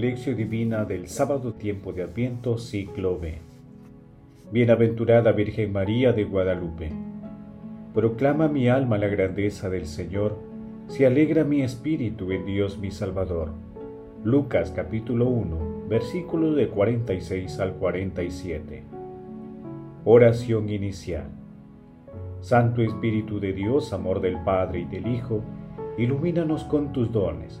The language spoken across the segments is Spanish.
Lección Divina del Sábado Tiempo de Adviento, ciclo B. Bienaventurada Virgen María de Guadalupe. Proclama mi alma la grandeza del Señor, se alegra mi espíritu en Dios mi Salvador. Lucas capítulo 1, versículos de 46 al 47. Oración inicial. Santo Espíritu de Dios, amor del Padre y del Hijo, ilumínanos con tus dones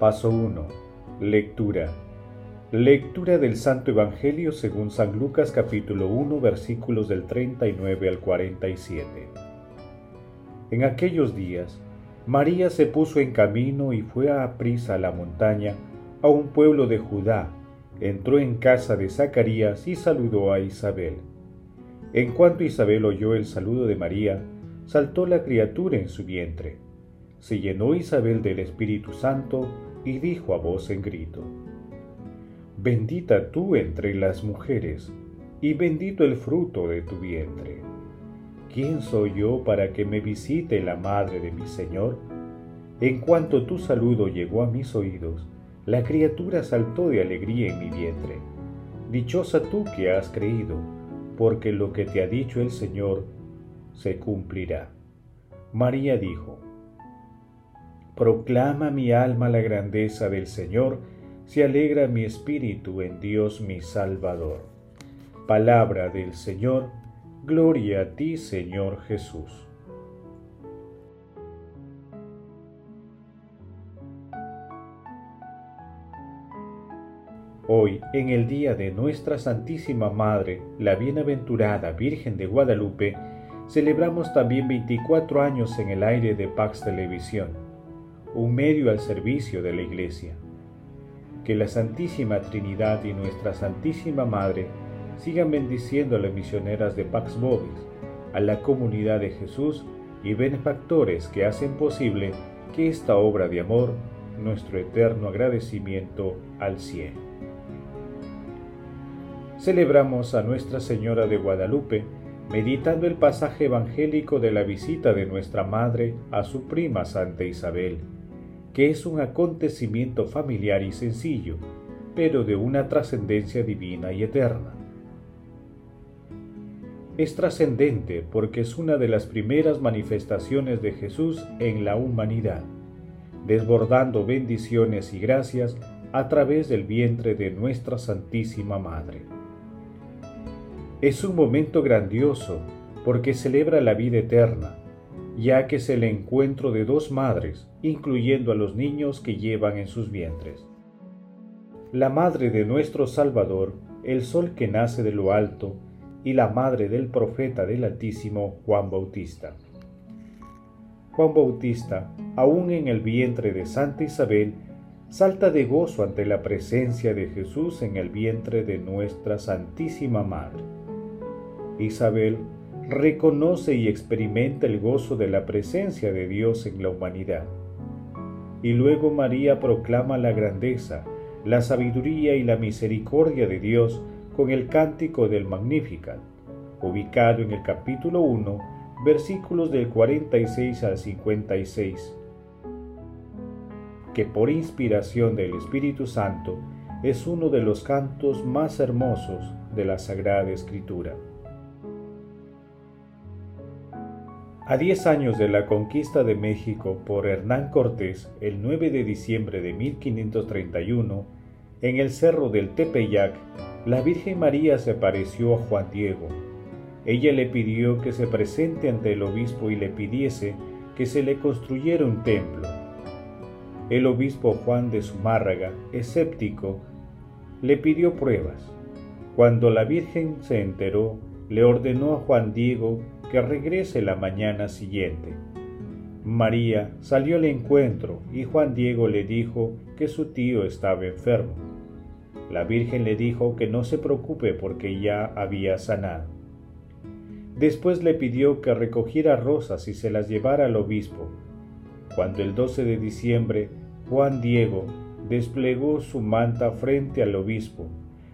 Paso 1. Lectura. Lectura del Santo Evangelio según San Lucas capítulo 1 versículos del 39 al 47. En aquellos días, María se puso en camino y fue a prisa a la montaña, a un pueblo de Judá. Entró en casa de Zacarías y saludó a Isabel. En cuanto Isabel oyó el saludo de María, saltó la criatura en su vientre. Se llenó Isabel del Espíritu Santo y dijo a voz en grito, Bendita tú entre las mujeres, y bendito el fruto de tu vientre. ¿Quién soy yo para que me visite la madre de mi Señor? En cuanto tu saludo llegó a mis oídos, la criatura saltó de alegría en mi vientre. Dichosa tú que has creído, porque lo que te ha dicho el Señor se cumplirá. María dijo, Proclama mi alma la grandeza del Señor, se alegra mi espíritu en Dios mi Salvador. Palabra del Señor, gloria a ti Señor Jesús. Hoy, en el día de nuestra Santísima Madre, la Bienaventurada Virgen de Guadalupe, celebramos también 24 años en el aire de Pax Televisión un medio al servicio de la Iglesia. Que la Santísima Trinidad y nuestra Santísima Madre sigan bendiciendo a las misioneras de Pax Bobis, a la comunidad de Jesús y benefactores que hacen posible que esta obra de amor, nuestro eterno agradecimiento al cielo. Celebramos a Nuestra Señora de Guadalupe, meditando el pasaje evangélico de la visita de nuestra Madre a su prima Santa Isabel que es un acontecimiento familiar y sencillo, pero de una trascendencia divina y eterna. Es trascendente porque es una de las primeras manifestaciones de Jesús en la humanidad, desbordando bendiciones y gracias a través del vientre de nuestra Santísima Madre. Es un momento grandioso porque celebra la vida eterna, ya que es el encuentro de dos madres, incluyendo a los niños que llevan en sus vientres. La madre de nuestro Salvador, el sol que nace de lo alto, y la madre del profeta del Altísimo, Juan Bautista. Juan Bautista, aún en el vientre de Santa Isabel, salta de gozo ante la presencia de Jesús en el vientre de nuestra Santísima Madre. Isabel reconoce y experimenta el gozo de la presencia de Dios en la humanidad. Y luego María proclama la grandeza, la sabiduría y la misericordia de Dios con el cántico del Magnificat, ubicado en el capítulo 1, versículos del 46 al 56, que por inspiración del Espíritu Santo es uno de los cantos más hermosos de la Sagrada Escritura. A diez años de la conquista de México por Hernán Cortés, el 9 de diciembre de 1531, en el cerro del Tepeyac, la Virgen María se apareció a Juan Diego. Ella le pidió que se presente ante el obispo y le pidiese que se le construyera un templo. El obispo Juan de Zumárraga, escéptico, le pidió pruebas. Cuando la Virgen se enteró, le ordenó a Juan Diego que regrese la mañana siguiente. María salió al encuentro y Juan Diego le dijo que su tío estaba enfermo. La Virgen le dijo que no se preocupe porque ya había sanado. Después le pidió que recogiera rosas y se las llevara al obispo. Cuando el 12 de diciembre Juan Diego desplegó su manta frente al obispo,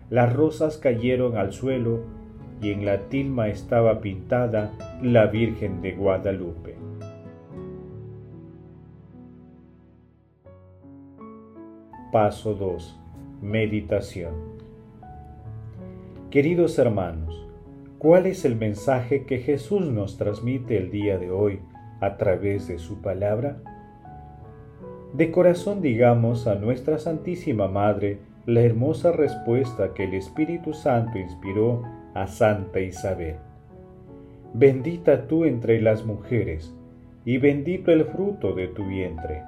las rosas cayeron al suelo y en la tilma estaba pintada la Virgen de Guadalupe. Paso 2. Meditación. Queridos hermanos, ¿cuál es el mensaje que Jesús nos transmite el día de hoy a través de su palabra? De corazón digamos a nuestra Santísima Madre la hermosa respuesta que el Espíritu Santo inspiró a Santa Isabel. Bendita tú entre las mujeres, y bendito el fruto de tu vientre.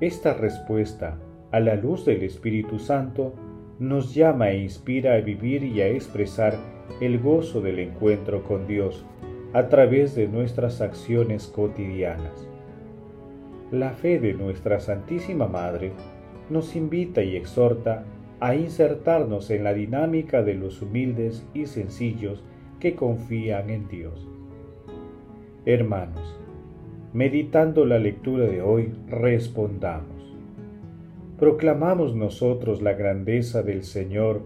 Esta respuesta, a la luz del Espíritu Santo, nos llama e inspira a vivir y a expresar el gozo del encuentro con Dios a través de nuestras acciones cotidianas. La fe de nuestra Santísima Madre nos invita y exhorta a insertarnos en la dinámica de los humildes y sencillos que confían en Dios. Hermanos, meditando la lectura de hoy, respondamos. ¿Proclamamos nosotros la grandeza del Señor?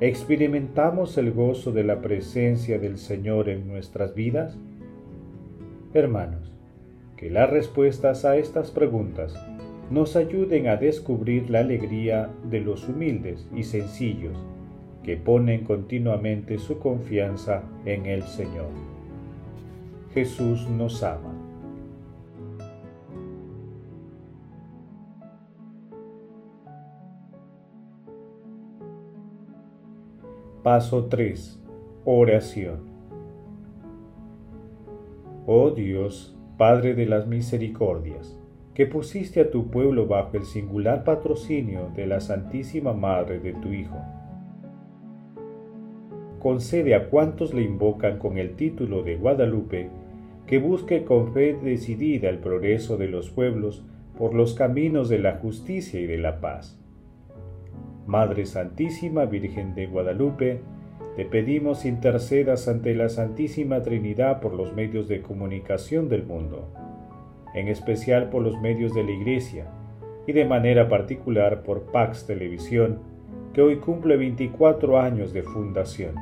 ¿Experimentamos el gozo de la presencia del Señor en nuestras vidas? Hermanos, que las respuestas a estas preguntas nos ayuden a descubrir la alegría de los humildes y sencillos que ponen continuamente su confianza en el Señor. Jesús nos ama. Paso 3. Oración. Oh Dios, Padre de las misericordias, que pusiste a tu pueblo bajo el singular patrocinio de la Santísima Madre de tu Hijo. Concede a cuantos le invocan con el título de Guadalupe que busque con fe decidida el progreso de los pueblos por los caminos de la justicia y de la paz. Madre Santísima Virgen de Guadalupe, te pedimos intercedas ante la Santísima Trinidad por los medios de comunicación del mundo en especial por los medios de la Iglesia y de manera particular por Pax Televisión, que hoy cumple 24 años de fundación.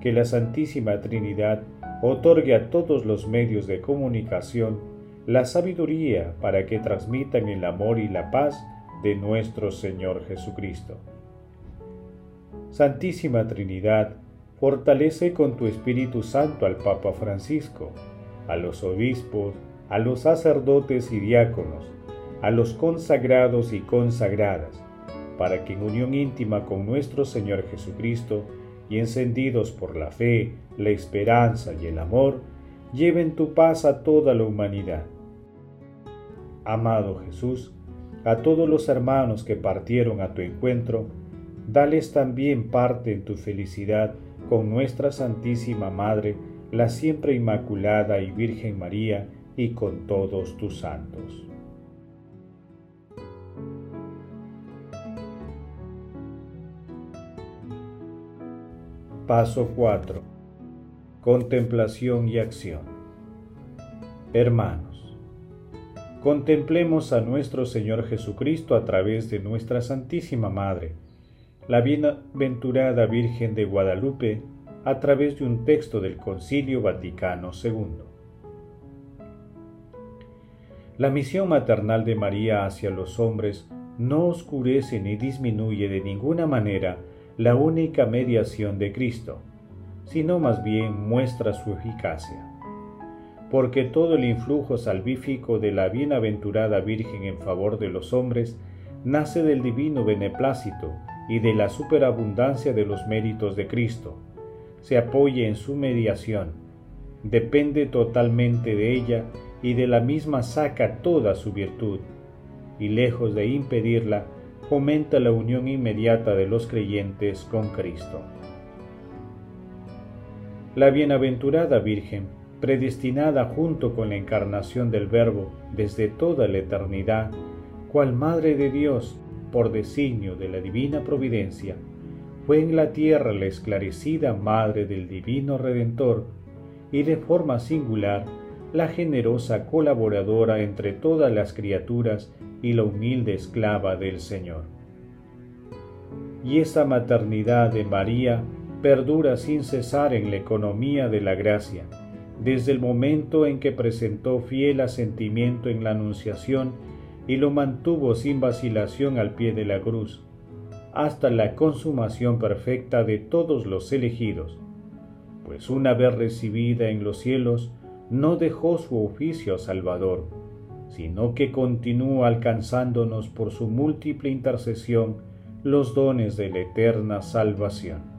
Que la Santísima Trinidad otorgue a todos los medios de comunicación la sabiduría para que transmitan el amor y la paz de nuestro Señor Jesucristo. Santísima Trinidad, fortalece con tu Espíritu Santo al Papa Francisco, a los obispos, a los sacerdotes y diáconos, a los consagrados y consagradas, para que en unión íntima con nuestro Señor Jesucristo y encendidos por la fe, la esperanza y el amor, lleven tu paz a toda la humanidad. Amado Jesús, a todos los hermanos que partieron a tu encuentro, dales también parte en tu felicidad con nuestra Santísima Madre, la siempre Inmaculada y Virgen María, y con todos tus santos. Paso 4. Contemplación y acción. Hermanos, contemplemos a nuestro Señor Jesucristo a través de nuestra Santísima Madre, la bienaventurada Virgen de Guadalupe, a través de un texto del Concilio Vaticano II. La misión maternal de María hacia los hombres no oscurece ni disminuye de ninguna manera la única mediación de Cristo, sino más bien muestra su eficacia. Porque todo el influjo salvífico de la bienaventurada Virgen en favor de los hombres nace del divino beneplácito y de la superabundancia de los méritos de Cristo. Se apoya en su mediación, depende totalmente de ella y de la misma saca toda su virtud, y lejos de impedirla, fomenta la unión inmediata de los creyentes con Cristo. La bienaventurada Virgen, predestinada junto con la encarnación del Verbo desde toda la eternidad, cual Madre de Dios, por designio de la divina providencia, fue en la tierra la esclarecida madre del divino Redentor y de forma singular la generosa colaboradora entre todas las criaturas y la humilde esclava del Señor. Y esa maternidad de María perdura sin cesar en la economía de la gracia, desde el momento en que presentó fiel asentimiento en la Anunciación y lo mantuvo sin vacilación al pie de la cruz, hasta la consumación perfecta de todos los elegidos, pues una vez recibida en los cielos, no dejó su oficio salvador, sino que continúa alcanzándonos por su múltiple intercesión los dones de la eterna salvación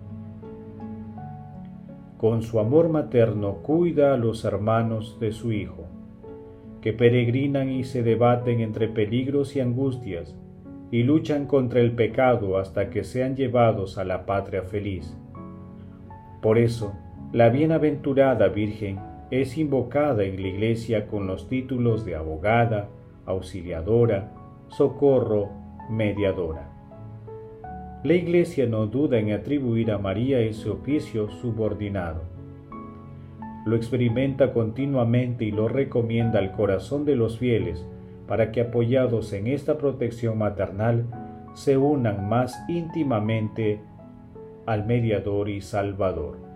con su amor materno cuida a los hermanos de su Hijo, que peregrinan y se debaten entre peligros y angustias, y luchan contra el pecado hasta que sean llevados a la patria feliz. Por eso, la bienaventurada Virgen es invocada en la Iglesia con los títulos de abogada, auxiliadora, socorro, mediadora. La Iglesia no duda en atribuir a María ese oficio subordinado. Lo experimenta continuamente y lo recomienda al corazón de los fieles para que apoyados en esta protección maternal se unan más íntimamente al mediador y salvador.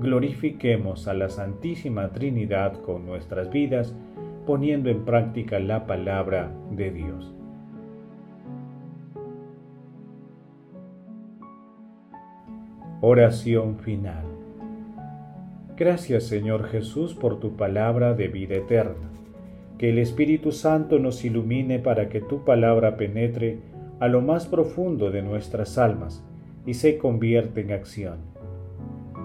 Glorifiquemos a la Santísima Trinidad con nuestras vidas, poniendo en práctica la palabra de Dios. Oración final. Gracias Señor Jesús por tu palabra de vida eterna. Que el Espíritu Santo nos ilumine para que tu palabra penetre a lo más profundo de nuestras almas y se convierta en acción.